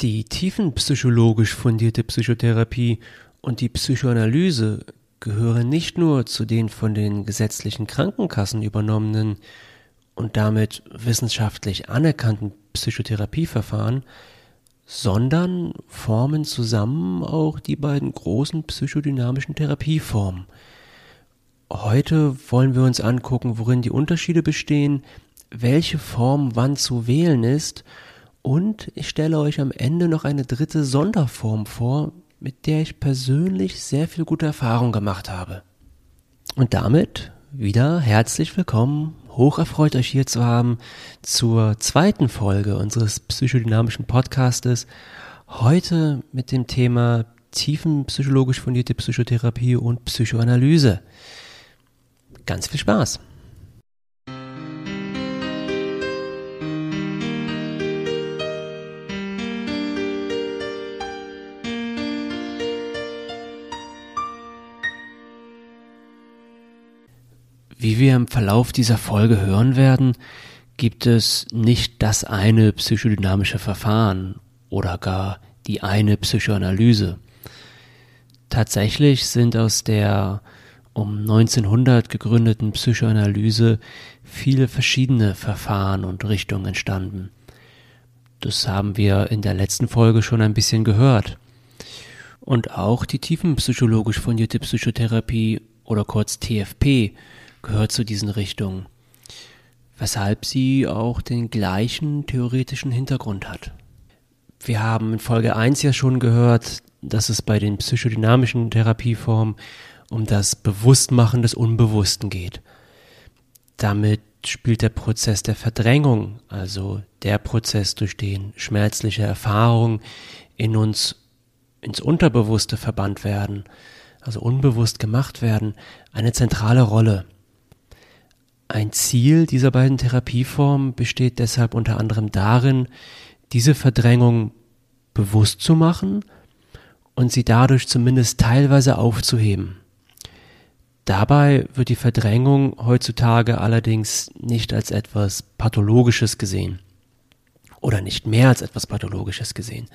Die tiefenpsychologisch fundierte Psychotherapie und die Psychoanalyse gehören nicht nur zu den von den gesetzlichen Krankenkassen übernommenen und damit wissenschaftlich anerkannten Psychotherapieverfahren, sondern formen zusammen auch die beiden großen psychodynamischen Therapieformen. Heute wollen wir uns angucken, worin die Unterschiede bestehen, welche Form wann zu wählen ist und ich stelle euch am Ende noch eine dritte Sonderform vor, mit der ich persönlich sehr viel gute Erfahrung gemacht habe. Und damit wieder herzlich willkommen, hoch erfreut euch hier zu haben zur zweiten Folge unseres psychodynamischen Podcastes. Heute mit dem Thema tiefenpsychologisch fundierte Psychotherapie und Psychoanalyse. Ganz viel Spaß! Wie wir im Verlauf dieser Folge hören werden, gibt es nicht das eine psychodynamische Verfahren oder gar die eine Psychoanalyse. Tatsächlich sind aus der um 1900 gegründeten Psychoanalyse viele verschiedene Verfahren und Richtungen entstanden. Das haben wir in der letzten Folge schon ein bisschen gehört. Und auch die tiefenpsychologisch fundierte Psychotherapie oder kurz TFP gehört zu diesen Richtungen, weshalb sie auch den gleichen theoretischen Hintergrund hat. Wir haben in Folge 1 ja schon gehört, dass es bei den psychodynamischen Therapieformen um das Bewusstmachen des Unbewussten geht. Damit spielt der Prozess der Verdrängung, also der Prozess, durch den schmerzliche Erfahrungen in uns ins Unterbewusste verbannt werden, also unbewusst gemacht werden, eine zentrale Rolle. Ein Ziel dieser beiden Therapieformen besteht deshalb unter anderem darin, diese Verdrängung bewusst zu machen und sie dadurch zumindest teilweise aufzuheben. Dabei wird die Verdrängung heutzutage allerdings nicht als etwas Pathologisches gesehen oder nicht mehr als etwas Pathologisches gesehen,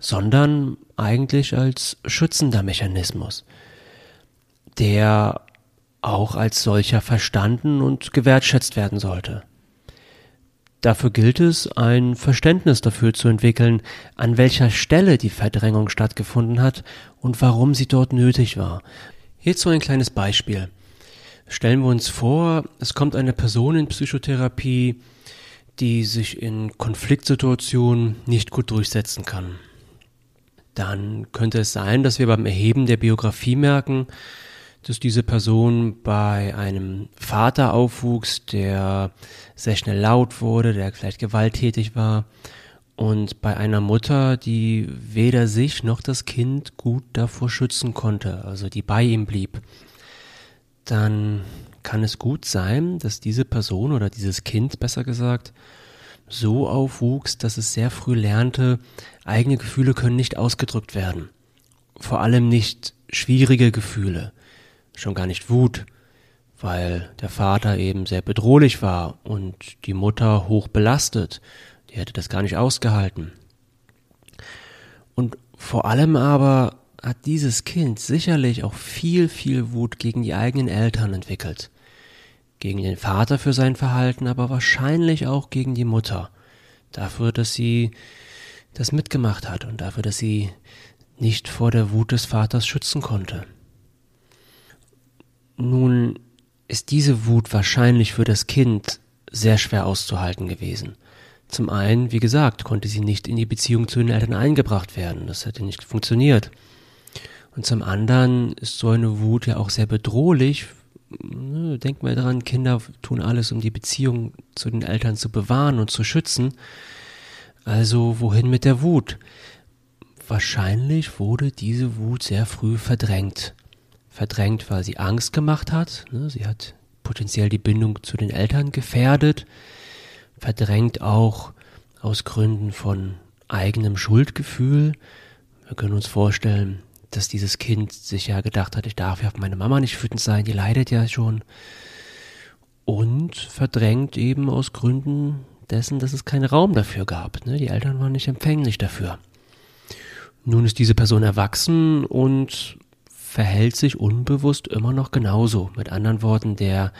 sondern eigentlich als schützender Mechanismus, der auch als solcher verstanden und gewertschätzt werden sollte. Dafür gilt es, ein Verständnis dafür zu entwickeln, an welcher Stelle die Verdrängung stattgefunden hat und warum sie dort nötig war. Hierzu ein kleines Beispiel. Stellen wir uns vor, es kommt eine Person in Psychotherapie, die sich in Konfliktsituationen nicht gut durchsetzen kann. Dann könnte es sein, dass wir beim Erheben der Biografie merken, dass diese Person bei einem Vater aufwuchs, der sehr schnell laut wurde, der vielleicht gewalttätig war. Und bei einer Mutter, die weder sich noch das Kind gut davor schützen konnte, also die bei ihm blieb, dann kann es gut sein, dass diese Person oder dieses Kind besser gesagt so aufwuchs, dass es sehr früh lernte, eigene Gefühle können nicht ausgedrückt werden. Vor allem nicht schwierige Gefühle schon gar nicht Wut, weil der Vater eben sehr bedrohlich war und die Mutter hoch belastet. Die hätte das gar nicht ausgehalten. Und vor allem aber hat dieses Kind sicherlich auch viel, viel Wut gegen die eigenen Eltern entwickelt. Gegen den Vater für sein Verhalten, aber wahrscheinlich auch gegen die Mutter. Dafür, dass sie das mitgemacht hat und dafür, dass sie nicht vor der Wut des Vaters schützen konnte. Nun ist diese Wut wahrscheinlich für das Kind sehr schwer auszuhalten gewesen. Zum einen, wie gesagt, konnte sie nicht in die Beziehung zu den Eltern eingebracht werden. Das hätte nicht funktioniert. Und zum anderen ist so eine Wut ja auch sehr bedrohlich. Ne, Denkt mal dran, Kinder tun alles, um die Beziehung zu den Eltern zu bewahren und zu schützen. Also wohin mit der Wut? Wahrscheinlich wurde diese Wut sehr früh verdrängt verdrängt, weil sie Angst gemacht hat. Ne? Sie hat potenziell die Bindung zu den Eltern gefährdet, verdrängt auch aus Gründen von eigenem Schuldgefühl. Wir können uns vorstellen, dass dieses Kind sich ja gedacht hat, ich darf ja auf meine Mama nicht wütend sein, die leidet ja schon. Und verdrängt eben aus Gründen dessen, dass es keinen Raum dafür gab. Ne? Die Eltern waren nicht empfänglich dafür. Nun ist diese Person erwachsen und verhält sich unbewusst immer noch genauso. Mit anderen Worten, der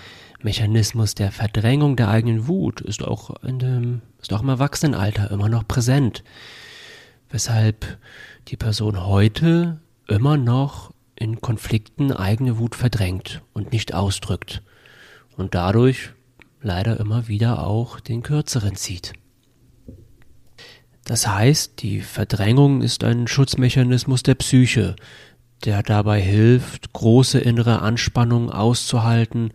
Mechanismus der Verdrängung der eigenen Wut ist auch, in dem, ist auch im Erwachsenenalter immer noch präsent. Weshalb die Person heute immer noch in Konflikten eigene Wut verdrängt und nicht ausdrückt und dadurch leider immer wieder auch den kürzeren zieht. Das heißt, die Verdrängung ist ein Schutzmechanismus der Psyche, der dabei hilft, große innere Anspannung auszuhalten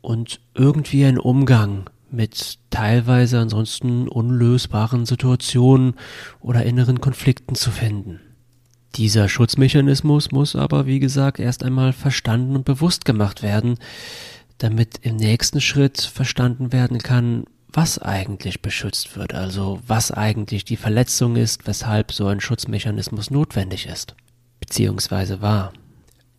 und irgendwie einen Umgang mit teilweise ansonsten unlösbaren Situationen oder inneren Konflikten zu finden. Dieser Schutzmechanismus muss aber, wie gesagt, erst einmal verstanden und bewusst gemacht werden, damit im nächsten Schritt verstanden werden kann, was eigentlich beschützt wird, also was eigentlich die Verletzung ist, weshalb so ein Schutzmechanismus notwendig ist, beziehungsweise war.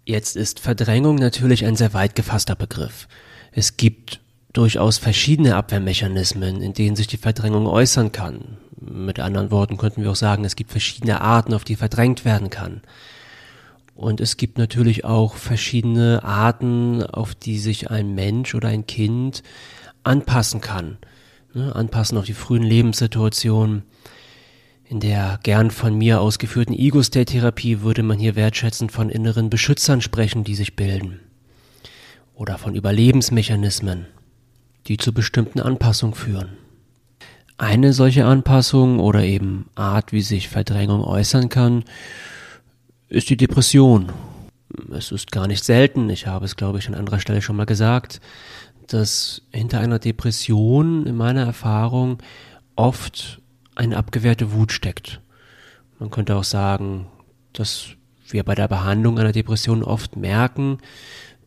Jetzt ist Verdrängung natürlich ein sehr weit gefasster Begriff. Es gibt durchaus verschiedene Abwehrmechanismen, in denen sich die Verdrängung äußern kann. Mit anderen Worten könnten wir auch sagen, es gibt verschiedene Arten, auf die verdrängt werden kann. Und es gibt natürlich auch verschiedene Arten, auf die sich ein Mensch oder ein Kind anpassen kann. Ne, anpassen auf die frühen Lebenssituationen. In der gern von mir ausgeführten Ego-State-Therapie würde man hier wertschätzend von inneren Beschützern sprechen, die sich bilden. Oder von Überlebensmechanismen, die zu bestimmten Anpassungen führen. Eine solche Anpassung oder eben Art, wie sich Verdrängung äußern kann, ist die Depression. Es ist gar nicht selten, ich habe es glaube ich an anderer Stelle schon mal gesagt, dass hinter einer Depression in meiner Erfahrung oft eine abgewehrte Wut steckt. Man könnte auch sagen, dass wir bei der Behandlung einer Depression oft merken,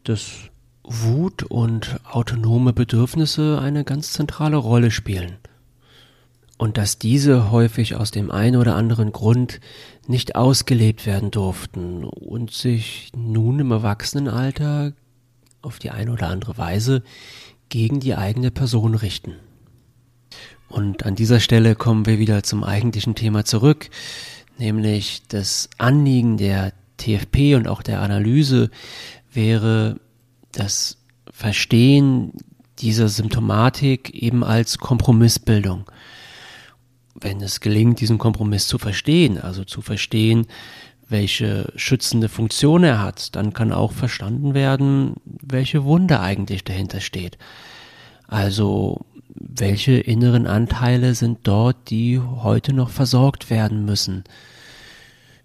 dass Wut und autonome Bedürfnisse eine ganz zentrale Rolle spielen. Und dass diese häufig aus dem einen oder anderen Grund nicht ausgelebt werden durften und sich nun im Erwachsenenalter auf die eine oder andere Weise gegen die eigene Person richten. Und an dieser Stelle kommen wir wieder zum eigentlichen Thema zurück, nämlich das Anliegen der TFP und auch der Analyse wäre das Verstehen dieser Symptomatik eben als Kompromissbildung. Wenn es gelingt, diesen Kompromiss zu verstehen, also zu verstehen, welche schützende Funktion er hat, dann kann auch verstanden werden, welche Wunde eigentlich dahinter steht. Also welche inneren Anteile sind dort, die heute noch versorgt werden müssen.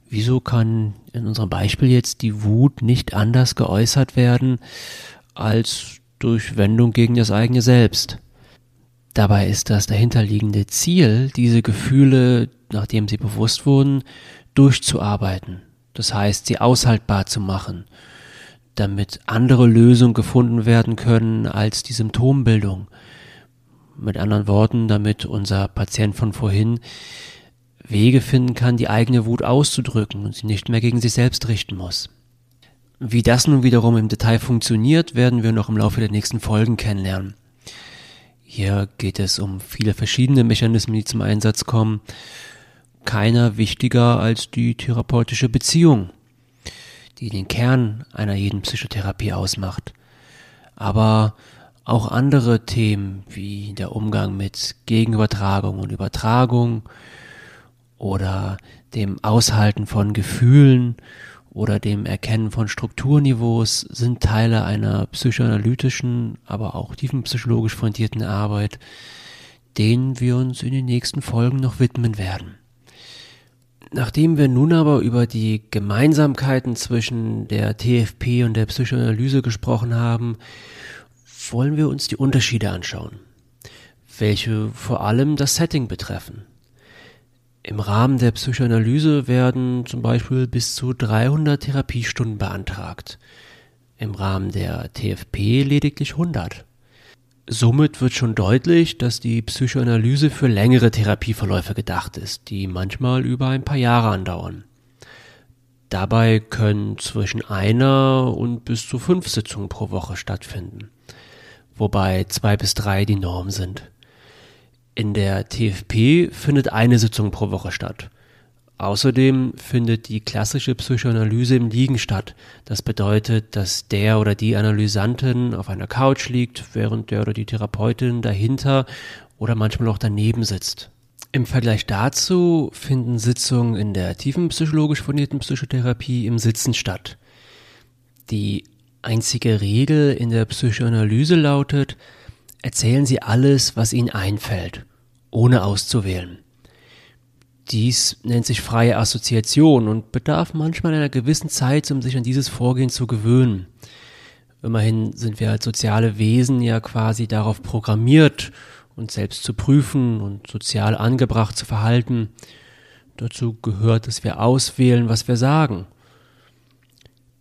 Wieso kann in unserem Beispiel jetzt die Wut nicht anders geäußert werden als durch Wendung gegen das eigene Selbst? Dabei ist das dahinterliegende Ziel, diese Gefühle, nachdem sie bewusst wurden, durchzuarbeiten. Das heißt, sie aushaltbar zu machen, damit andere Lösungen gefunden werden können als die Symptombildung. Mit anderen Worten, damit unser Patient von vorhin Wege finden kann, die eigene Wut auszudrücken und sie nicht mehr gegen sich selbst richten muss. Wie das nun wiederum im Detail funktioniert, werden wir noch im Laufe der nächsten Folgen kennenlernen. Hier geht es um viele verschiedene Mechanismen, die zum Einsatz kommen keiner wichtiger als die therapeutische Beziehung, die den Kern einer jeden Psychotherapie ausmacht. Aber auch andere Themen wie der Umgang mit Gegenübertragung und Übertragung oder dem Aushalten von Gefühlen oder dem Erkennen von Strukturniveaus sind Teile einer psychoanalytischen, aber auch tiefenpsychologisch fundierten Arbeit, denen wir uns in den nächsten Folgen noch widmen werden. Nachdem wir nun aber über die Gemeinsamkeiten zwischen der TFP und der Psychoanalyse gesprochen haben, wollen wir uns die Unterschiede anschauen, welche vor allem das Setting betreffen. Im Rahmen der Psychoanalyse werden zum Beispiel bis zu 300 Therapiestunden beantragt, im Rahmen der TFP lediglich 100. Somit wird schon deutlich, dass die Psychoanalyse für längere Therapieverläufe gedacht ist, die manchmal über ein paar Jahre andauern. Dabei können zwischen einer und bis zu fünf Sitzungen pro Woche stattfinden, wobei zwei bis drei die Norm sind. In der TFP findet eine Sitzung pro Woche statt. Außerdem findet die klassische Psychoanalyse im Liegen statt. Das bedeutet, dass der oder die Analysantin auf einer Couch liegt, während der oder die Therapeutin dahinter oder manchmal auch daneben sitzt. Im Vergleich dazu finden Sitzungen in der tiefenpsychologisch fundierten Psychotherapie im Sitzen statt. Die einzige Regel in der Psychoanalyse lautet, erzählen Sie alles, was Ihnen einfällt, ohne auszuwählen. Dies nennt sich freie Assoziation und bedarf manchmal einer gewissen Zeit, um sich an dieses Vorgehen zu gewöhnen. Immerhin sind wir als soziale Wesen ja quasi darauf programmiert, uns selbst zu prüfen und sozial angebracht zu verhalten. Dazu gehört, dass wir auswählen, was wir sagen.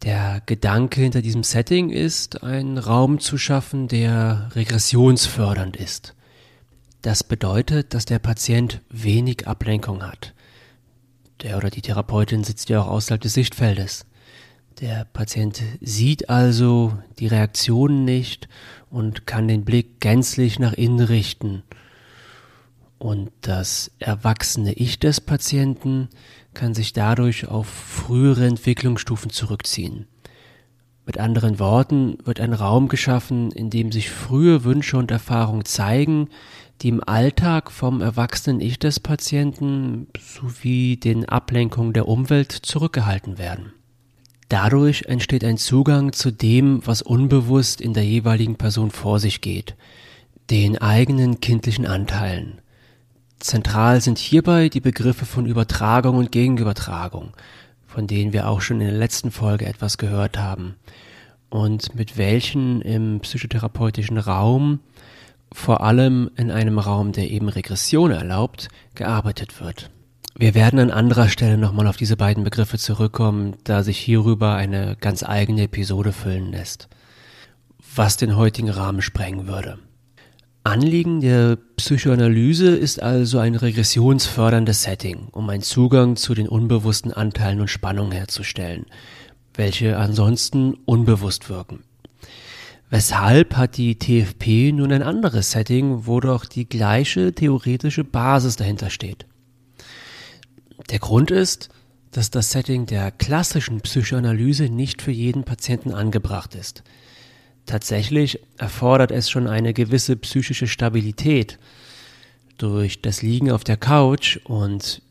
Der Gedanke hinter diesem Setting ist, einen Raum zu schaffen, der regressionsfördernd ist. Das bedeutet, dass der Patient wenig Ablenkung hat. Der oder die Therapeutin sitzt ja auch außerhalb des Sichtfeldes. Der Patient sieht also die Reaktionen nicht und kann den Blick gänzlich nach innen richten. Und das erwachsene Ich des Patienten kann sich dadurch auf frühere Entwicklungsstufen zurückziehen. Mit anderen Worten wird ein Raum geschaffen, in dem sich frühe Wünsche und Erfahrungen zeigen, die im Alltag vom erwachsenen Ich des Patienten sowie den Ablenkungen der Umwelt zurückgehalten werden. Dadurch entsteht ein Zugang zu dem, was unbewusst in der jeweiligen Person vor sich geht, den eigenen kindlichen Anteilen. Zentral sind hierbei die Begriffe von Übertragung und Gegenübertragung, von denen wir auch schon in der letzten Folge etwas gehört haben, und mit welchen im psychotherapeutischen Raum vor allem in einem Raum, der eben Regression erlaubt, gearbeitet wird. Wir werden an anderer Stelle nochmal auf diese beiden Begriffe zurückkommen, da sich hierüber eine ganz eigene Episode füllen lässt, was den heutigen Rahmen sprengen würde. Anliegen der Psychoanalyse ist also ein regressionsförderndes Setting, um einen Zugang zu den unbewussten Anteilen und Spannungen herzustellen, welche ansonsten unbewusst wirken. Weshalb hat die TFP nun ein anderes Setting, wo doch die gleiche theoretische Basis dahinter steht? Der Grund ist, dass das Setting der klassischen Psychoanalyse nicht für jeden Patienten angebracht ist. Tatsächlich erfordert es schon eine gewisse psychische Stabilität. Durch das Liegen auf der Couch und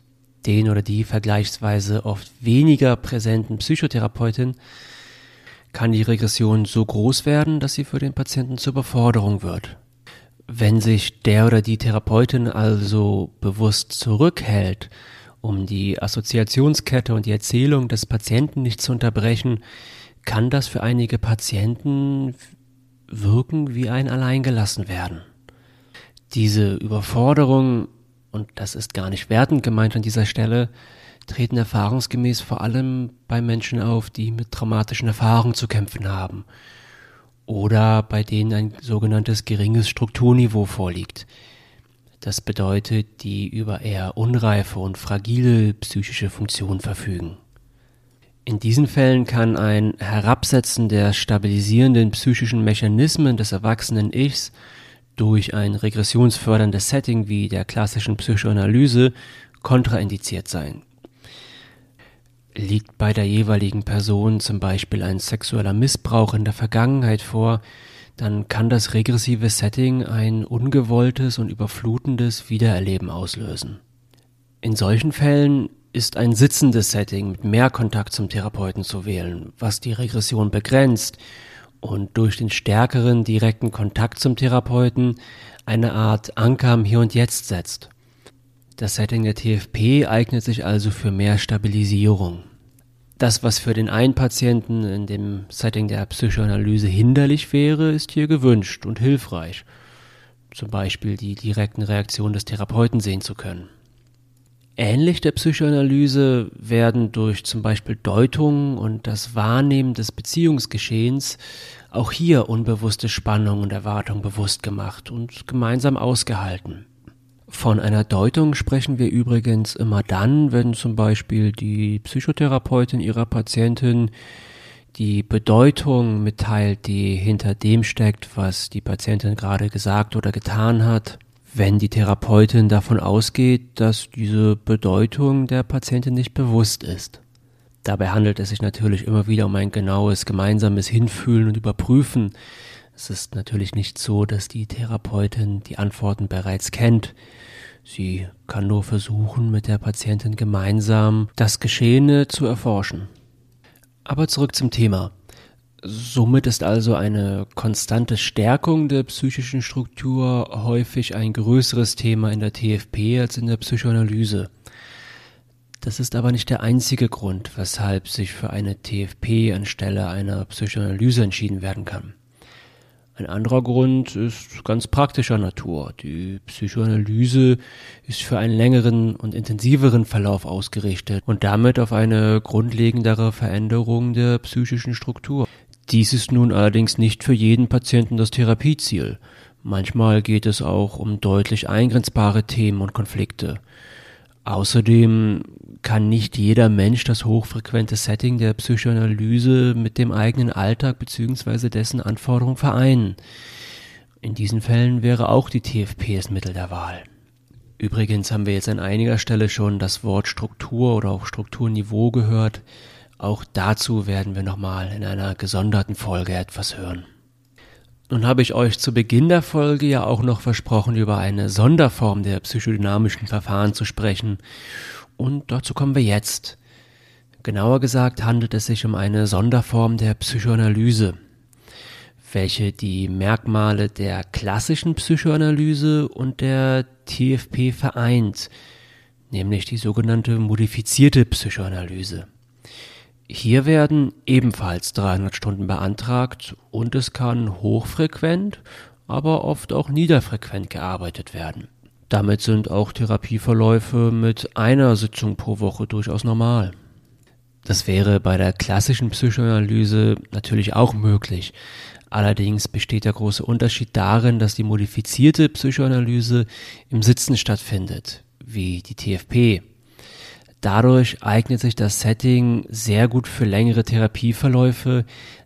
den oder die vergleichsweise oft weniger präsenten Psychotherapeutin kann die Regression so groß werden, dass sie für den Patienten zur Überforderung wird. Wenn sich der oder die Therapeutin also bewusst zurückhält, um die Assoziationskette und die Erzählung des Patienten nicht zu unterbrechen, kann das für einige Patienten wirken wie ein Alleingelassen werden. Diese Überforderung, und das ist gar nicht wertend gemeint an dieser Stelle, treten erfahrungsgemäß vor allem bei Menschen auf, die mit traumatischen Erfahrungen zu kämpfen haben oder bei denen ein sogenanntes geringes Strukturniveau vorliegt. Das bedeutet, die über eher unreife und fragile psychische Funktion verfügen. In diesen Fällen kann ein Herabsetzen der stabilisierenden psychischen Mechanismen des erwachsenen Ichs durch ein regressionsförderndes Setting wie der klassischen Psychoanalyse kontraindiziert sein. Liegt bei der jeweiligen Person zum Beispiel ein sexueller Missbrauch in der Vergangenheit vor, dann kann das regressive Setting ein ungewolltes und überflutendes Wiedererleben auslösen. In solchen Fällen ist ein sitzendes Setting mit mehr Kontakt zum Therapeuten zu wählen, was die Regression begrenzt und durch den stärkeren direkten Kontakt zum Therapeuten eine Art Anker im Hier und Jetzt setzt. Das Setting der TFP eignet sich also für mehr Stabilisierung. Das, was für den einen Patienten in dem Setting der Psychoanalyse hinderlich wäre, ist hier gewünscht und hilfreich. Zum Beispiel die direkten Reaktionen des Therapeuten sehen zu können. Ähnlich der Psychoanalyse werden durch zum Beispiel Deutungen und das Wahrnehmen des Beziehungsgeschehens auch hier unbewusste Spannung und Erwartung bewusst gemacht und gemeinsam ausgehalten. Von einer Deutung sprechen wir übrigens immer dann, wenn zum Beispiel die Psychotherapeutin ihrer Patientin die Bedeutung mitteilt, die hinter dem steckt, was die Patientin gerade gesagt oder getan hat. Wenn die Therapeutin davon ausgeht, dass diese Bedeutung der Patientin nicht bewusst ist. Dabei handelt es sich natürlich immer wieder um ein genaues gemeinsames Hinfühlen und Überprüfen. Es ist natürlich nicht so, dass die Therapeutin die Antworten bereits kennt. Sie kann nur versuchen, mit der Patientin gemeinsam das Geschehene zu erforschen. Aber zurück zum Thema. Somit ist also eine konstante Stärkung der psychischen Struktur häufig ein größeres Thema in der TFP als in der Psychoanalyse. Das ist aber nicht der einzige Grund, weshalb sich für eine TFP anstelle einer Psychoanalyse entschieden werden kann. Ein anderer Grund ist ganz praktischer Natur. Die Psychoanalyse ist für einen längeren und intensiveren Verlauf ausgerichtet und damit auf eine grundlegendere Veränderung der psychischen Struktur. Dies ist nun allerdings nicht für jeden Patienten das Therapieziel. Manchmal geht es auch um deutlich eingrenzbare Themen und Konflikte. Außerdem kann nicht jeder Mensch das hochfrequente Setting der Psychoanalyse mit dem eigenen Alltag bzw. dessen Anforderungen vereinen. In diesen Fällen wäre auch die TFP das Mittel der Wahl. Übrigens haben wir jetzt an einiger Stelle schon das Wort Struktur oder auch Strukturniveau gehört. Auch dazu werden wir nochmal in einer gesonderten Folge etwas hören. Nun habe ich euch zu Beginn der Folge ja auch noch versprochen, über eine Sonderform der psychodynamischen Verfahren zu sprechen. Und dazu kommen wir jetzt. Genauer gesagt handelt es sich um eine Sonderform der Psychoanalyse, welche die Merkmale der klassischen Psychoanalyse und der TFP vereint, nämlich die sogenannte modifizierte Psychoanalyse. Hier werden ebenfalls 300 Stunden beantragt und es kann hochfrequent, aber oft auch niederfrequent gearbeitet werden. Damit sind auch Therapieverläufe mit einer Sitzung pro Woche durchaus normal. Das wäre bei der klassischen Psychoanalyse natürlich auch möglich. Allerdings besteht der große Unterschied darin, dass die modifizierte Psychoanalyse im Sitzen stattfindet, wie die TFP. Dadurch eignet sich das Setting sehr gut für längere Therapieverläufe,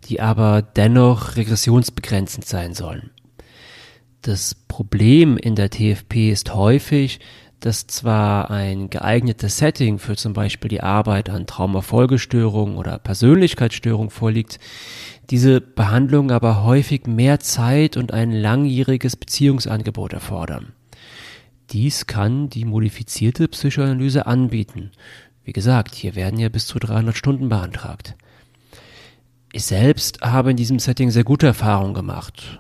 die aber dennoch regressionsbegrenzend sein sollen. Das Problem in der TFP ist häufig, dass zwar ein geeignetes Setting für zum Beispiel die Arbeit an Traumafolgestörungen oder Persönlichkeitsstörungen vorliegt, diese Behandlungen aber häufig mehr Zeit und ein langjähriges Beziehungsangebot erfordern. Dies kann die modifizierte Psychoanalyse anbieten. Wie gesagt, hier werden ja bis zu 300 Stunden beantragt. Ich selbst habe in diesem Setting sehr gute Erfahrungen gemacht.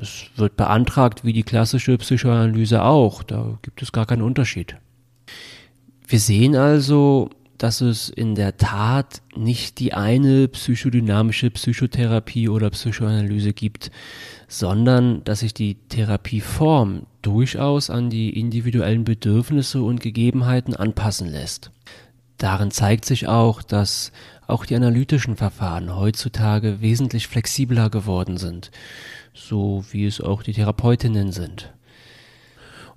Es wird beantragt wie die klassische Psychoanalyse auch, da gibt es gar keinen Unterschied. Wir sehen also, dass es in der Tat nicht die eine psychodynamische Psychotherapie oder Psychoanalyse gibt, sondern dass sich die Therapieform durchaus an die individuellen Bedürfnisse und Gegebenheiten anpassen lässt. Darin zeigt sich auch, dass auch die analytischen Verfahren heutzutage wesentlich flexibler geworden sind, so wie es auch die Therapeutinnen sind.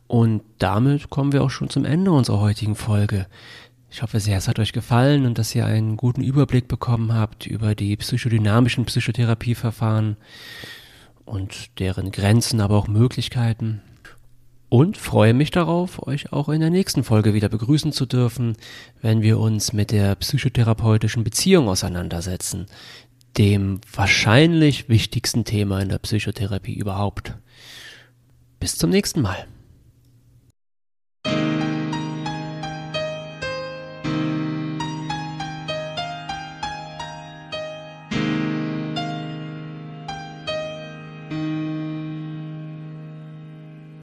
Und damit kommen wir auch schon zum Ende unserer heutigen Folge. Ich hoffe sehr, es hat euch gefallen und dass ihr einen guten Überblick bekommen habt über die psychodynamischen Psychotherapieverfahren und deren Grenzen, aber auch Möglichkeiten. Und freue mich darauf, euch auch in der nächsten Folge wieder begrüßen zu dürfen, wenn wir uns mit der psychotherapeutischen Beziehung auseinandersetzen, dem wahrscheinlich wichtigsten Thema in der Psychotherapie überhaupt. Bis zum nächsten Mal.